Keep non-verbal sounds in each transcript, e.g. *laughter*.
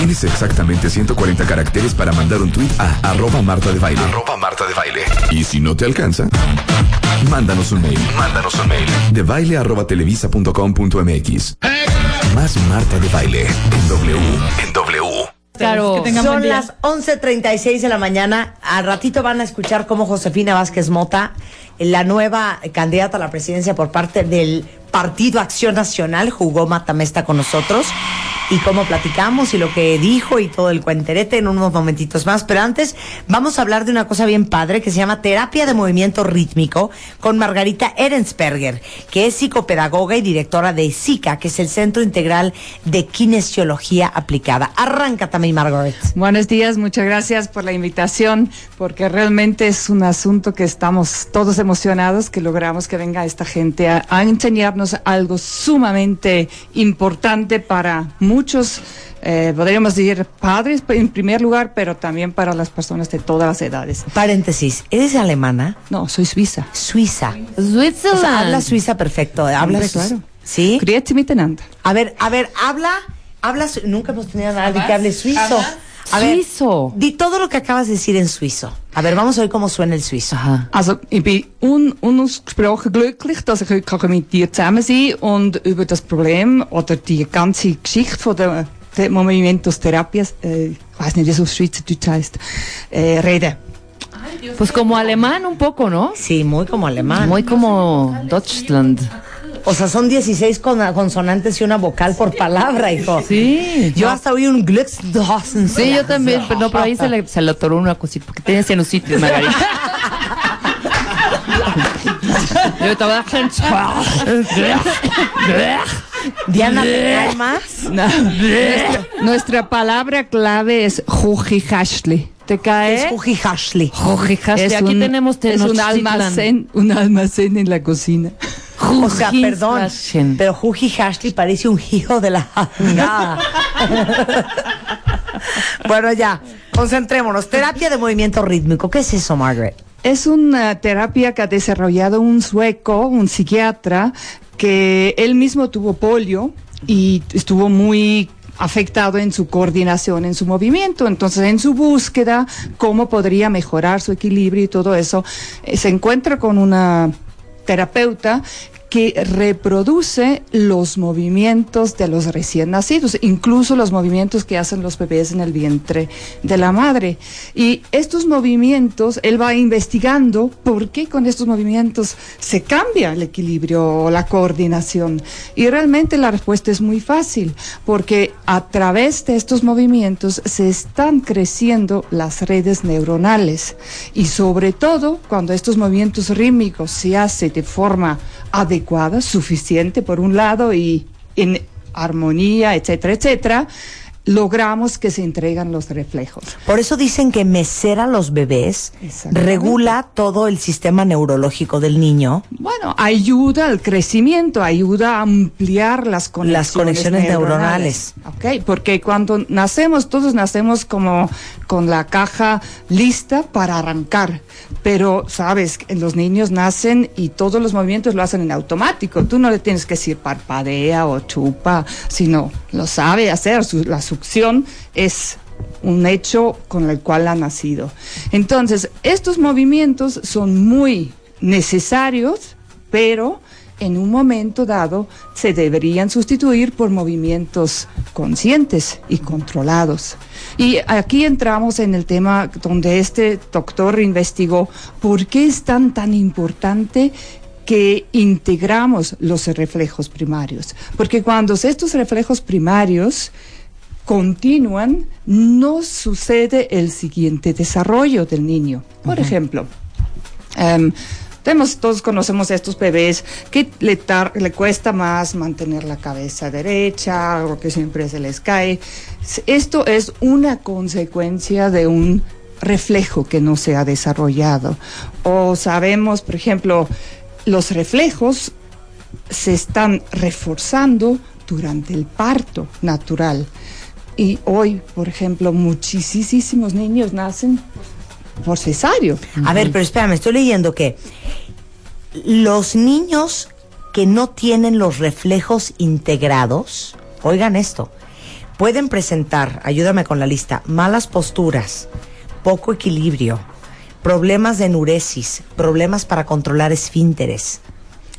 Tienes exactamente 140 caracteres para mandar un tweet a arroba Marta de Baile. Arroba Marta de Baile. Y si no te alcanza, mándanos un mail. Mándanos un mail. De baile arroba televisa.com.mx. Más Marta de Baile en W. En W. Claro. Son las 11.36 de la mañana. Al ratito van a escuchar cómo Josefina Vázquez Mota, la nueva candidata a la presidencia por parte del Partido Acción Nacional, jugó Matamesta con nosotros. Y cómo platicamos y lo que dijo y todo el cuenterete en unos momentitos más. Pero antes vamos a hablar de una cosa bien padre que se llama terapia de movimiento rítmico con Margarita Erensberger, que es psicopedagoga y directora de SICA, que es el Centro Integral de Kinesiología Aplicada. Arranca también, Margaret. Buenos días, muchas gracias por la invitación, porque realmente es un asunto que estamos todos emocionados que logramos que venga esta gente a, a enseñarnos algo sumamente importante para muchos, eh, podríamos decir padres en primer lugar, pero también para las personas de todas las edades. Paréntesis, ¿eres alemana? No, soy suiza. Suiza. Switzerland. O sea, habla suiza perfecto. Hablas, claro. ¿Sí? A ver, a ver, habla, habla, nunca hemos tenido a nadie que hable suizo. A ver, Suizo. di todo lo que acabas de decir en suizo. A ver, vamos a oír cómo suena el suizo. Ajá. Also, ich bin un, unausgesprochen glücklich, dass ich heute kann mit dir zusammen sein und über das Problem oder die ganze Geschichte von der, der Movimientos Therapias, äh, ich weiß nicht, wie es auf Schweizerdeutsch heißt, äh, reden. Pues como alemán un poco, ¿no? Sí, muy como alemán. Muy como Deutschland. O sea, son 16 con- consonantes y una vocal por palabra, hijo. Sí. Yo hasta oí un Glücksdosen. Sí, yo también, pero no, por ahí se le, se le atoró una cosita, porque tiene sinusitis, Margarita. *laughs* Yo te voy a Diana. No. nuestra, nuestra palabra clave es Jujijashli. ¿Te cae? Es Jujijashli. Jujijashli. Aquí un- tenemos es un almacén, un almacén en la cocina. O sea, perdón, pero Jujijashli parece un hijo de la jangada. *laughs* bueno, ya, concentrémonos. Terapia de movimiento rítmico. ¿Qué es eso, Margaret? Es una terapia que ha desarrollado un sueco, un psiquiatra, que él mismo tuvo polio y estuvo muy afectado en su coordinación, en su movimiento. Entonces, en su búsqueda, cómo podría mejorar su equilibrio y todo eso, eh, se encuentra con una terapeuta que reproduce los movimientos de los recién nacidos, incluso los movimientos que hacen los bebés en el vientre de la madre. Y estos movimientos, él va investigando por qué con estos movimientos se cambia el equilibrio o la coordinación. Y realmente la respuesta es muy fácil, porque a través de estos movimientos se están creciendo las redes neuronales. Y sobre todo cuando estos movimientos rítmicos se hacen de forma adecuada, suficiente por un lado y en armonía, etcétera, etcétera, logramos que se entregan los reflejos. Por eso dicen que mecer a los bebés regula todo el sistema neurológico del niño. Bueno, ayuda al crecimiento, ayuda a ampliar las conexiones, Las conexiones neuronales. Ok, porque cuando nacemos, todos nacemos como con la caja lista para arrancar. Pero, sabes, los niños nacen y todos los movimientos lo hacen en automático. Tú no le tienes que decir parpadea o chupa, sino lo sabe hacer. La succión es un hecho con el cual ha nacido. Entonces, estos movimientos son muy necesarios, pero en un momento dado se deberían sustituir por movimientos conscientes y controlados. Y aquí entramos en el tema donde este doctor investigó por qué es tan tan importante que integramos los reflejos primarios. Porque cuando estos reflejos primarios continúan, no sucede el siguiente desarrollo del niño. Por ejemplo, em, tenemos, todos conocemos a estos bebés que le, le cuesta más mantener la cabeza derecha o que siempre se les cae. Esto es una consecuencia de un reflejo que no se ha desarrollado. O sabemos, por ejemplo, los reflejos se están reforzando durante el parto natural. Y hoy, por ejemplo, muchísimos niños nacen por cesárea. A ver, pero espérame, estoy leyendo que los niños que no tienen los reflejos integrados, oigan esto, pueden presentar, ayúdame con la lista, malas posturas, poco equilibrio, problemas de enuresis, problemas para controlar esfínteres.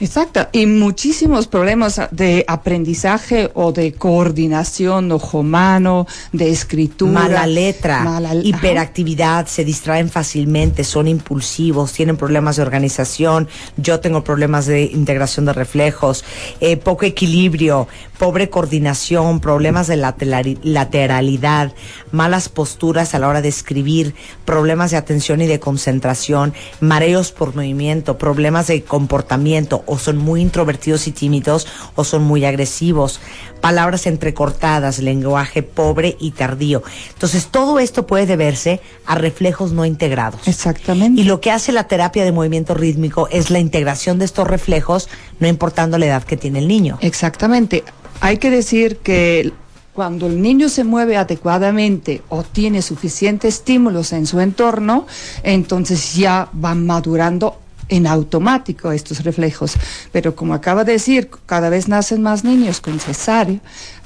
Exacto, y muchísimos problemas de aprendizaje o de coordinación ojo-mano, de escritura. Mala letra, mala- hiperactividad, se distraen fácilmente, son impulsivos, tienen problemas de organización, yo tengo problemas de integración de reflejos, eh, poco equilibrio, pobre coordinación, problemas de laterali- lateralidad, malas posturas a la hora de escribir, problemas de atención y de concentración, mareos por movimiento, problemas de comportamiento, o son muy introvertidos y tímidos, o son muy agresivos, palabras entrecortadas, lenguaje pobre y tardío. Entonces, todo esto puede deberse a reflejos no integrados. Exactamente. Y lo que hace la terapia de movimiento rítmico es la integración de estos reflejos, no importando la edad que tiene el niño. Exactamente. Hay que decir que cuando el niño se mueve adecuadamente o tiene suficientes estímulos en su entorno, entonces ya van madurando en automático estos reflejos. Pero como acaba de decir, cada vez nacen más niños con cesárea.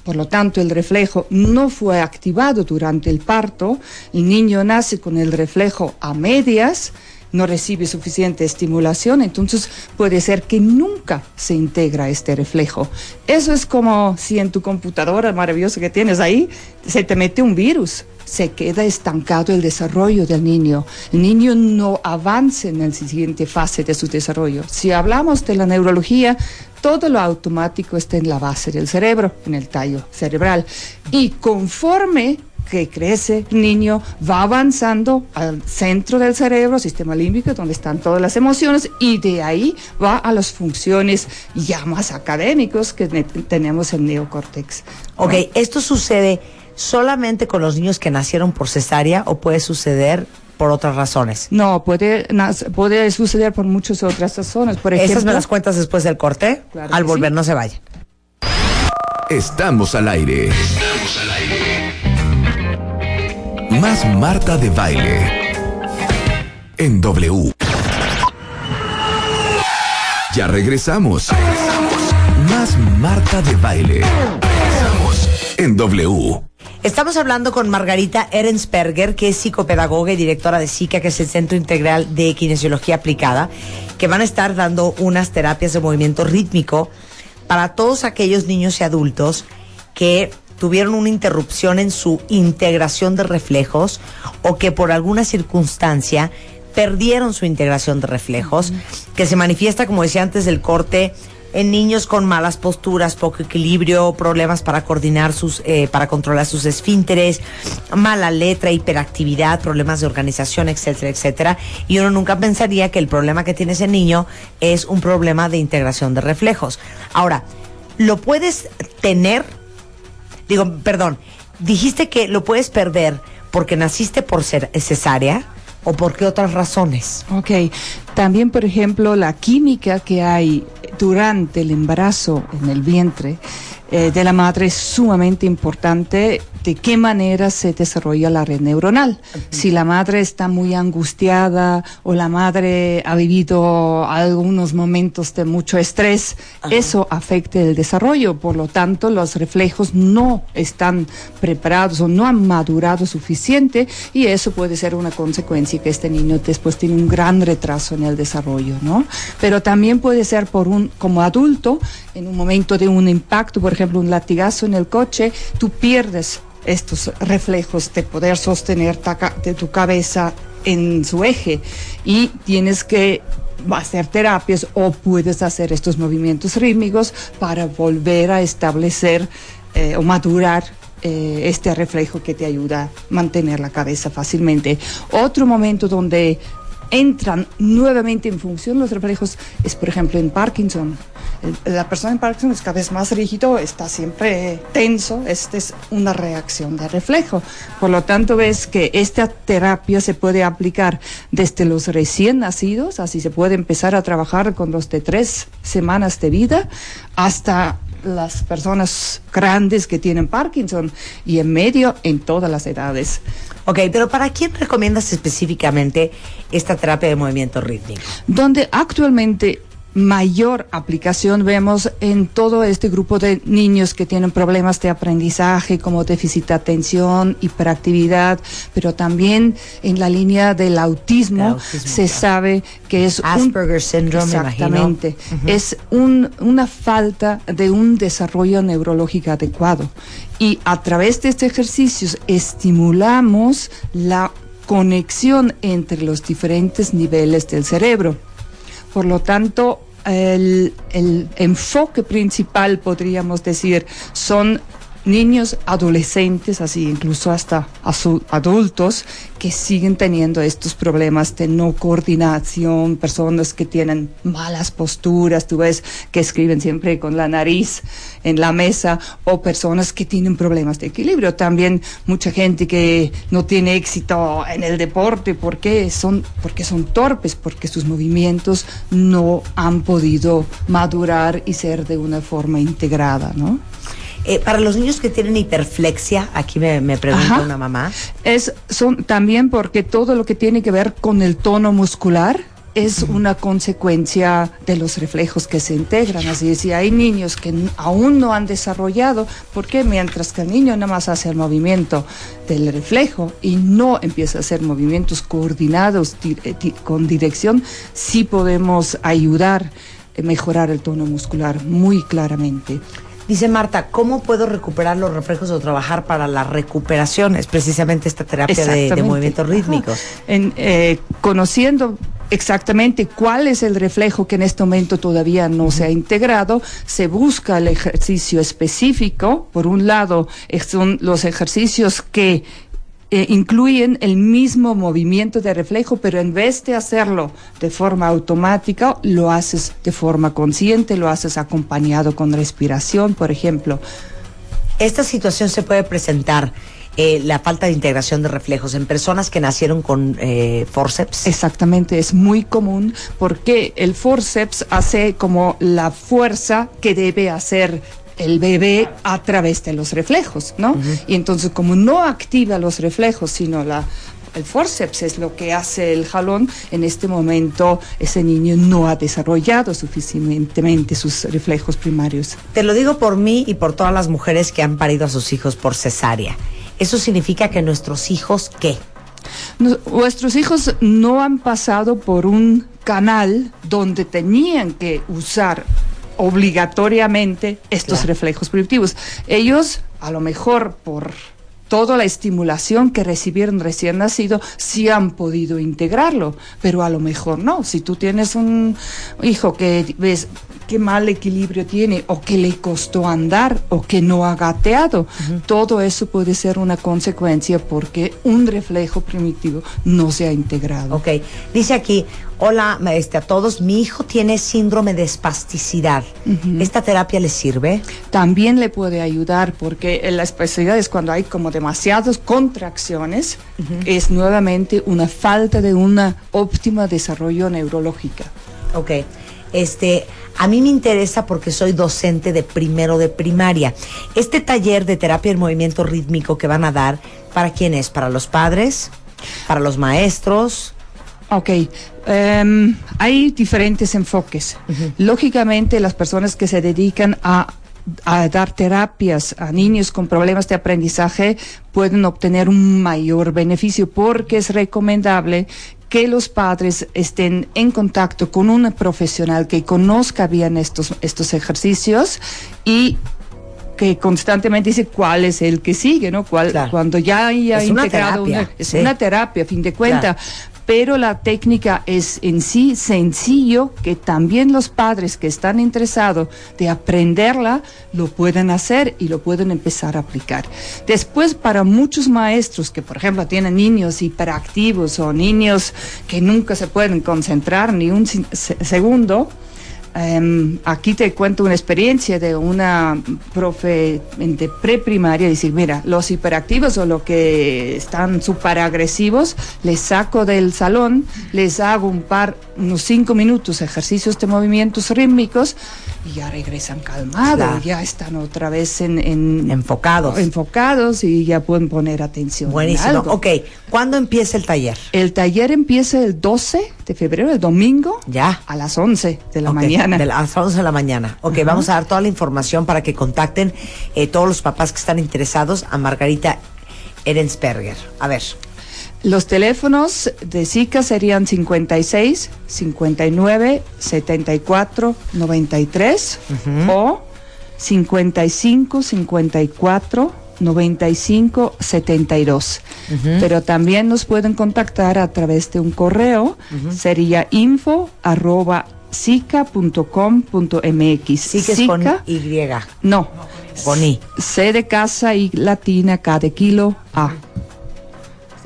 Por lo tanto, el reflejo no fue activado durante el parto. El niño nace con el reflejo a medias no recibe suficiente estimulación, entonces puede ser que nunca se integra este reflejo. Eso es como si en tu computadora maravillosa que tienes ahí se te mete un virus. Se queda estancado el desarrollo del niño. El niño no avanza en la siguiente fase de su desarrollo. Si hablamos de la neurología, todo lo automático está en la base del cerebro, en el tallo cerebral. Y conforme que crece el niño, va avanzando al centro del cerebro, sistema límbico, donde están todas las emociones, y de ahí va a las funciones ya más académicos que ne- tenemos en neocórtex. Ok, ¿esto sucede solamente con los niños que nacieron por cesárea o puede suceder por otras razones? No, puede, puede suceder por muchas otras razones. Por ejemplo, Esas me las cuentas después del corte. Claro Al volver, sí. no se vayan. Estamos al aire. Estamos al aire. Más Marta de Baile. En W. Ya regresamos. Más Marta de Baile. Estamos. En W. Estamos hablando con Margarita Erensperger, que es psicopedagoga y directora de SICA, que es el Centro Integral de Kinesiología Aplicada, que van a estar dando unas terapias de movimiento rítmico para todos aquellos niños y adultos que tuvieron una interrupción en su integración de reflejos o que por alguna circunstancia perdieron su integración de reflejos, que se manifiesta, como decía antes del corte, en niños con malas posturas, poco equilibrio, problemas para coordinar sus, eh, para controlar sus esfínteres, mala letra, hiperactividad, problemas de organización, etcétera, etcétera. Y uno nunca pensaría que el problema que tiene ese niño es un problema de integración de reflejos. Ahora, lo puedes tener, digo, perdón, dijiste que lo puedes perder porque naciste por ser cesárea o por qué otras razones. Ok, también por ejemplo la química que hay durante el embarazo en el vientre eh, de la madre es sumamente importante de qué manera se desarrolla la red neuronal. Si la madre está muy angustiada o la madre ha vivido algunos momentos de mucho estrés, eso afecta el desarrollo. Por lo tanto, los reflejos no están preparados o no han madurado suficiente y eso puede ser una consecuencia que este niño después tiene un gran retraso en el desarrollo, ¿no? Pero también puede ser por un, como adulto, en un momento de un impacto, por ejemplo, un latigazo en el coche, tú pierdes estos reflejos de poder sostener de tu cabeza en su eje y tienes que hacer terapias o puedes hacer estos movimientos rítmicos para volver a establecer eh, o madurar eh, este reflejo que te ayuda a mantener la cabeza fácilmente. Otro momento donde entran nuevamente en función los reflejos es, por ejemplo, en Parkinson. La persona en Parkinson es cada vez más rígido, está siempre tenso, esta es una reacción de reflejo. Por lo tanto, ves que esta terapia se puede aplicar desde los recién nacidos, así se puede empezar a trabajar con los de tres semanas de vida, hasta las personas grandes que tienen Parkinson y en medio en todas las edades. Ok, pero ¿para quién recomiendas específicamente esta terapia de movimiento rítmico? donde actualmente mayor aplicación vemos en todo este grupo de niños que tienen problemas de aprendizaje como déficit de atención, hiperactividad, pero también en la línea del autismo, se claro. sabe que es un- Asperger syndrome, me imagino. Exactamente. Es un- una falta de un desarrollo neurológico adecuado. Y a través de estos ejercicios estimulamos la conexión entre los diferentes niveles del cerebro. Por lo tanto, el, el enfoque principal, podríamos decir, son niños, adolescentes, así incluso hasta adultos, que siguen teniendo estos problemas de no coordinación, personas que tienen malas posturas, tú ves que escriben siempre con la nariz en la mesa, o personas que tienen problemas de equilibrio. También mucha gente que no tiene éxito en el deporte, ¿por qué? Son, porque son torpes, porque sus movimientos no han podido madurar y ser de una forma integrada, ¿no? Eh, para los niños que tienen hiperflexia, aquí me, me pregunta Ajá. una mamá. Es son también porque todo lo que tiene que ver con el tono muscular es una consecuencia de los reflejos que se integran. Así es, si hay niños que aún no han desarrollado, porque mientras que el niño nada más hace el movimiento del reflejo y no empieza a hacer movimientos coordinados di- eh, di- con dirección, sí podemos ayudar a mejorar el tono muscular muy claramente. Dice Marta, ¿cómo puedo recuperar los reflejos o trabajar para la recuperación? Es precisamente esta terapia de, movimientos rítmicos. En, eh, conociendo exactamente cuál es el reflejo que en este momento todavía no se ha integrado, se busca el ejercicio específico. Por un lado, son los ejercicios que eh, incluyen el mismo movimiento de reflejo, pero en vez de hacerlo de forma automática, lo haces de forma consciente, lo haces acompañado con respiración, por ejemplo. Esta situación se puede presentar, eh, la falta de integración de reflejos, en personas que nacieron con eh, forceps. Exactamente, es muy común porque el forceps hace como la fuerza que debe hacer el bebé a través de los reflejos, ¿no? Y entonces como no activa los reflejos, sino la el forceps es lo que hace el jalón, en este momento ese niño no ha desarrollado suficientemente sus reflejos primarios. Te lo digo por mí y por todas las mujeres que han parido a sus hijos por cesárea. Eso significa que nuestros hijos, ¿qué? Nos- Nuestros hijos no han pasado por un canal donde tenían que usar obligatoriamente estos Claro. reflejos primitivos. Ellos, a lo mejor por toda la estimulación que recibieron recién nacido, sí han podido integrarlo, pero a lo mejor no. Si tú tienes un hijo que ves qué mal equilibrio tiene, o que le costó andar, o que no ha gateado, todo eso puede ser una consecuencia porque un reflejo primitivo no se ha integrado. Ok, dice aquí, hola este, a todos, mi hijo tiene síndrome de espasticidad. ¿Esta terapia le sirve? También le puede ayudar porque la especialidad es cuando hay como demasiadas contracciones, es nuevamente una falta de una óptima desarrollo neurológica. Ok, este, a mí me interesa porque soy docente de primero de primaria. Este taller de terapia del movimiento rítmico que van a dar, ¿para quién es? ¿Para los padres? ¿Para los maestros? Ok, em, hay diferentes enfoques. Lógicamente, las personas que se dedican a, a dar terapias a niños con problemas de aprendizaje pueden obtener un mayor beneficio porque es recomendable que los padres estén en contacto con un profesional que conozca bien estos, estos ejercicios y que constantemente dice cuál es el que sigue, ¿no? Cuál, Claro. Cuando ya haya Es una integrado terapia, una, es sí. una terapia, a fin de cuentas. Pero la técnica es en sí sencillo, que también los padres que están interesados de aprenderla lo pueden hacer y lo pueden empezar a aplicar. Después, para muchos maestros que, por ejemplo, tienen niños hiperactivos o niños que nunca se pueden concentrar ni un segundo, Em, aquí te cuento una experiencia de una profe de preprimaria, decir, mira, los hiperactivos o los que están súper agresivos, les saco del salón, les hago un par, unos cinco minutos ejercicios de movimientos rítmicos y ya regresan calmados, Claro. ya están otra vez en, en- Enfocados. enfocados y ya pueden poner atención. en Buenísimo. algo. Ok, ¿cuándo empieza el taller? El taller empieza el 12 de febrero, el domingo, Ya. a las 11 de la mañana. De las 11 de la mañana. Ok, vamos a dar toda la información para que contacten eh, todos los papás que están interesados a Margarita Erensberger. A ver. Los teléfonos de SICA serían 56 59 74 93 o 55 54 95 72. Pero también nos pueden contactar a través de un correo, sería info arroba sica.com.mx. Sí que es con Y. No. Con I. C de casa y latina, K de kilo, A.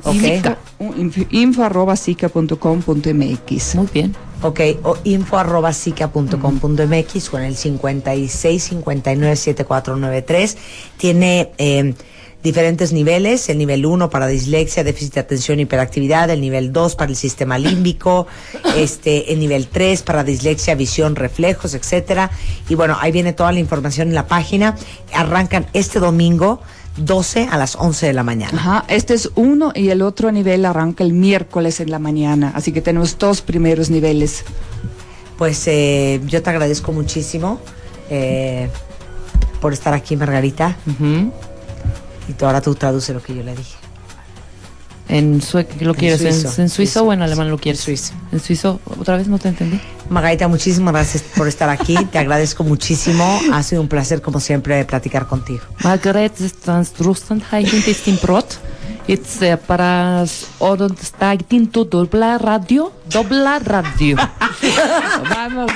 Ok. Info, info, arroba sica.com.mx. Muy bien. Ok, o info arroba sica.com.mx con el 56 59 7493. Tiene eh, diferentes niveles, el nivel 1 para dislexia, déficit de atención, hiperactividad, el nivel 2 para el sistema límbico, *coughs* este, el nivel 3 para dislexia, visión, reflejos, etcétera. Y bueno, ahí viene toda la información en la página. Arrancan este domingo 12 a las 11 de la mañana. Ajá, este es uno y el otro nivel arranca el miércoles en la mañana, así que tenemos dos primeros niveles. Pues eh, yo te agradezco muchísimo eh, por estar aquí, Margarita. Y tú ahora tú traduce lo que yo le dije. ¿En sueco qué lo En quieres? ¿En, suizo. en suizo Suizo. o en alemán lo quieres? En suizo. ¿En suizo? ¿Otra vez no te entendí? Margarita, muchísimas gracias por estar aquí. te agradezco muchísimo. Ha sido un placer, como siempre, platicar contigo. Im Brot. Jetzt äh, para odon está tinto dobla radio, dobla radio. *laughs* Vamos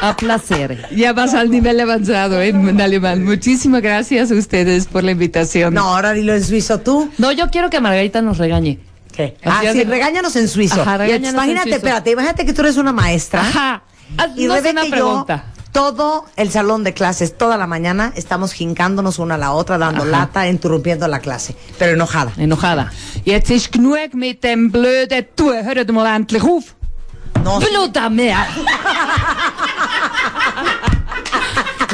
a, a placer. Ya vas al nivel avanzado en alemán. Muchísimas gracias a ustedes por la invitación. No, ahora dilo en suizo tú. No, yo quiero que Margarita nos regañe. Así Ah, sí, regáñanos en suizo. Ajá, regáñanos en imagínate, suizo. espérate, imagínate que tú eres una maestra. Ajá. Y Haznos una y yo, pregunta. todo el salón de clases, toda la mañana, estamos jincándonos una a la otra, dando Ajá. lata, interrumpiendo la clase. Pero enojada. Enojada. Jetzt ist genug mit dem blöden. Hört mal endlich auf. No, ¡Pluta mea! *laughs*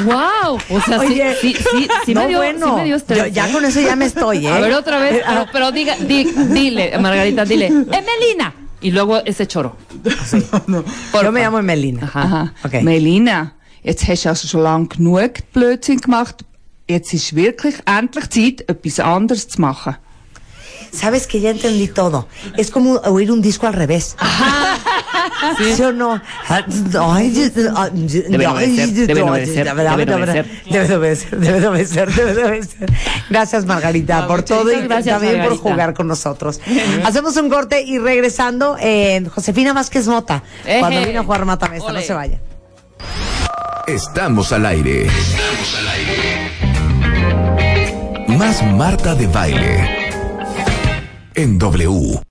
¡Wow! O sea, sí, Oye, sí, sí, sí no, me dio, bueno, sí me dio estrés, yo ya ¿eh? con eso ya me estoy, ¿eh? A ver, otra vez, pero, pero diga, di- dile, Margarita, dile, ¡Emelina! Y luego ese choro. *laughs* Yo me llamo Emelina. Ajá. Okay. Melina, jetzt hast du also schon lange genug Blödsinn gemacht. Jetzt ist wirklich endlich Zeit, etwas anderes zu machen. Sabes que ya entendí todo. Es como oír un disco al revés. ¿Sí o no? Ay, Deben obedecer, deben obedecer, deben obedecer. Debe de obedecer, debe de obedecer, debe de obedecer. Gracias, Margarita, por todo y también por jugar con nosotros. Hacemos un corte y regresando, eh, Josefina Vázquez Mota, cuando Eje. vino a jugar Matamesta, no Ole. se vaya. Estamos al aire. Estamos al aire. Más Marta de Baile. En W.